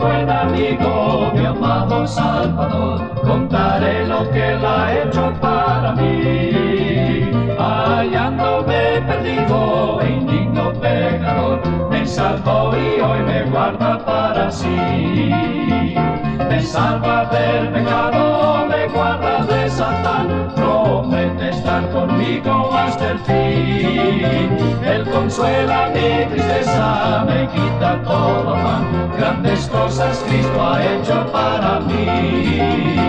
oh Salvador, contaré lo que Él ha hecho para mí. Hallándome perdido e indigno pecador, me salvó y hoy me guarda para sí. Me salva del pecado, me guarda de Satán, promete estar conmigo hasta el fin. Él consuela mi tristeza, me quita todo grandes cosas Cristo ha hecho para mí.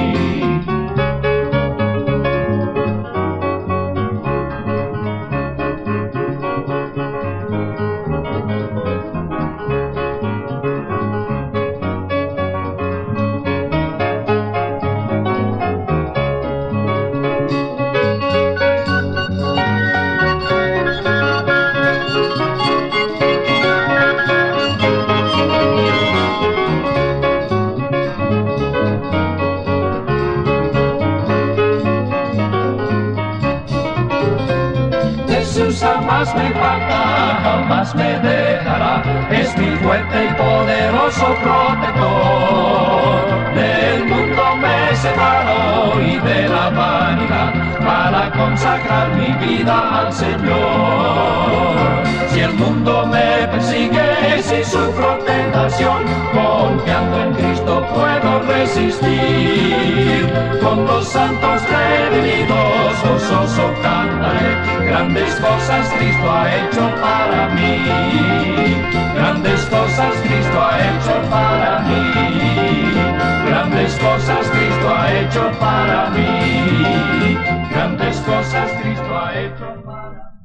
Jesús jamás me falta, jamás me dejará, es mi fuerte y poderoso protector. Del mundo me separo y de la vanidad para consagrar mi vida al Señor. Si el mundo me persigue, si sufro tentación, confiando en Cristo puedo resistir. Con los santos redimidos, cantaré Grandes cosas Cristo ha hecho para mí. Grandes cosas Cristo ha hecho para mí. Grandes cosas Cristo ha hecho para mí. Grandes cosas Cristo ha hecho para mí.